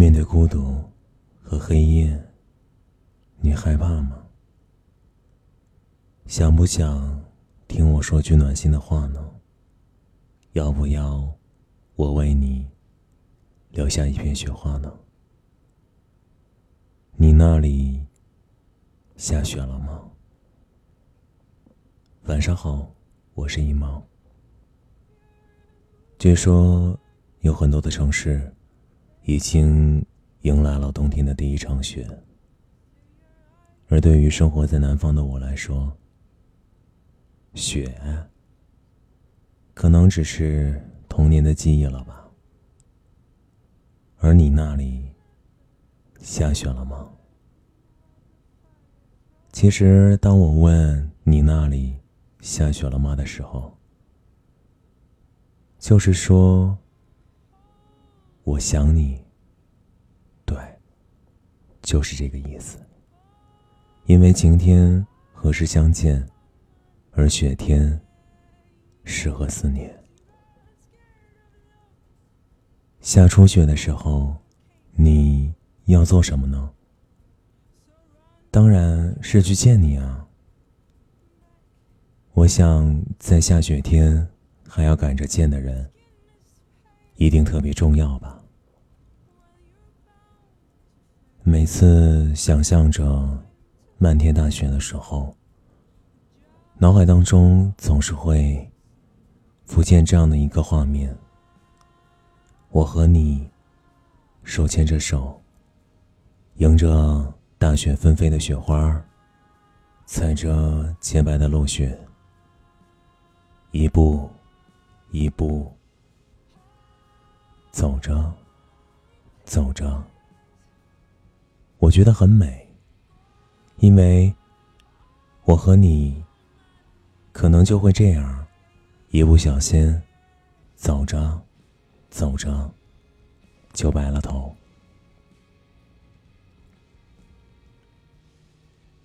面对孤独和黑夜，你害怕吗？想不想听我说句暖心的话呢？要不要我为你留下一片雪花呢？你那里下雪了吗？晚上好，我是一毛。据说有很多的城市已经迎来了冬天的第一场雪，而对于生活在南方的我来说，雪可能只是童年的记忆了吧？而你那里下雪了吗？其实，当我问你那里下雪了吗的时候，就是说我想你。对，就是这个意思。因为晴天何时相见？而雪天，适合思念。下初雪的时候，你要做什么呢？当然是去见你啊！我想在下雪天还要赶着见的人，一定特别重要吧。每次想象着漫天大雪的时候。脑海当中总是会浮现这样的一个画面：我和你手牵着手，迎着大雪纷飞的雪花，踩着洁白的落雪，一步一步走着，走着，我觉得很美，因为我和你。可能就会这样，一不小心，走着，走着，就白了头。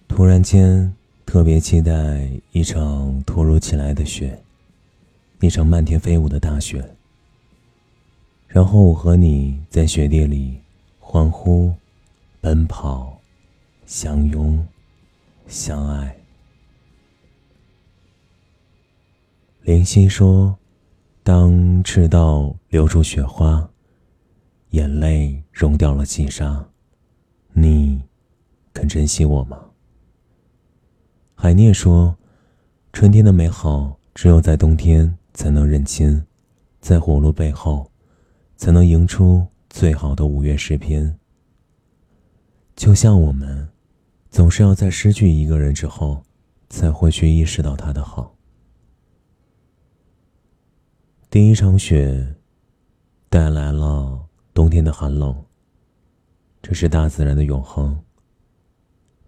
突然间，特别期待一场突如其来的雪，一场漫天飞舞的大雪。然后我和你在雪地里欢呼、奔跑、相拥、相爱。林夕说：“当赤道流出雪花，眼泪融掉了细沙，你肯珍惜我吗？”海涅说：“春天的美好，只有在冬天才能认清，在火炉背后，才能迎出最好的五月诗篇。”就像我们，总是要在失去一个人之后，才会去意识到他的好。第一场雪，带来了冬天的寒冷。这是大自然的永恒。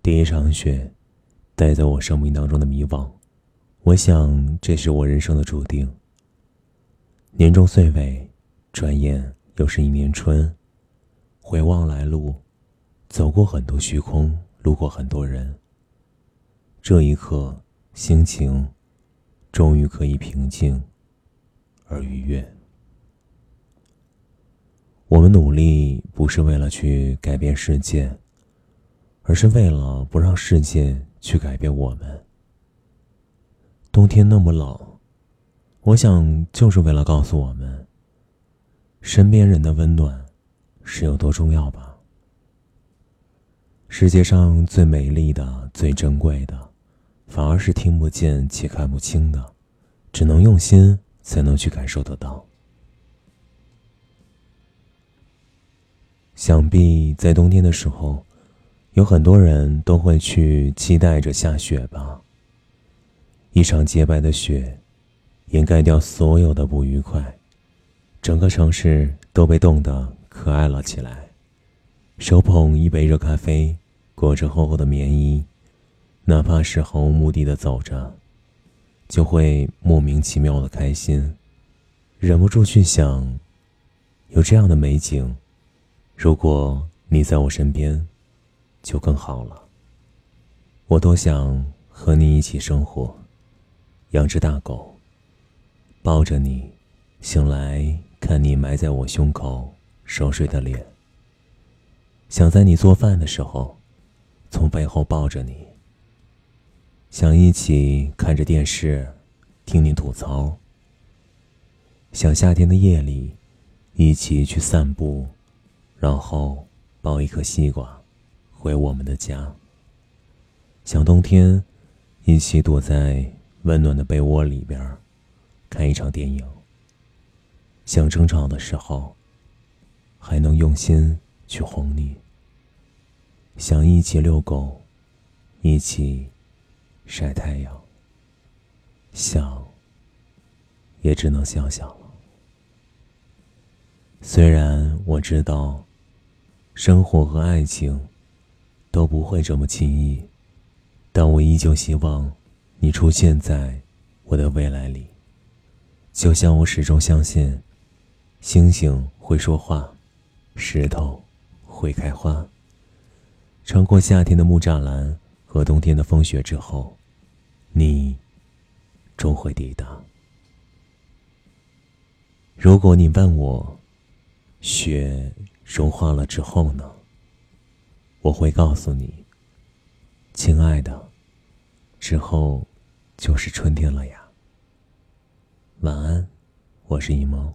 第一场雪，带在我生命当中的迷惘，我想这是我人生的注定。年终岁尾，转眼又是一年春。回望来路，走过很多虚空，路过很多人。这一刻，心情终于可以平静。而愉悦。我们努力不是为了去改变世界，而是为了不让世界去改变我们。冬天那么冷，我想就是为了告诉我们，身边人的温暖是有多重要吧。世界上最美丽的、最珍贵的，反而是听不见且看不清的，只能用心。才能去感受得到。想必在冬天的时候，有很多人都会去期待着下雪吧。一场洁白的雪，掩盖掉所有的不愉快，整个城市都被冻得可爱了起来。手捧一杯热咖啡，裹着厚厚的棉衣，哪怕是毫无目的的走着。就会莫名其妙的开心，忍不住去想，有这样的美景，如果你在我身边，就更好了。我多想和你一起生活，养只大狗，抱着你，醒来看你埋在我胸口熟睡的脸，想在你做饭的时候，从背后抱着你。想一起看着电视，听你吐槽。想夏天的夜里，一起去散步，然后抱一颗西瓜，回我们的家。想冬天，一起躲在温暖的被窝里边，看一场电影。想争吵的时候，还能用心去哄你。想一起遛狗，一起晒太阳。想，也只能想想了。虽然我知道，生活和爱情都不会这么轻易，但我依旧希望你出现在我的未来里。就像我始终相信。星星会说话，石头会开花。穿过夏天的木栅栏和冬天的风雪之后，你终会抵达。如果你问我，雪融化了之后呢？我会告诉你，亲爱的，之后就是春天了呀。晚安，我是一萌。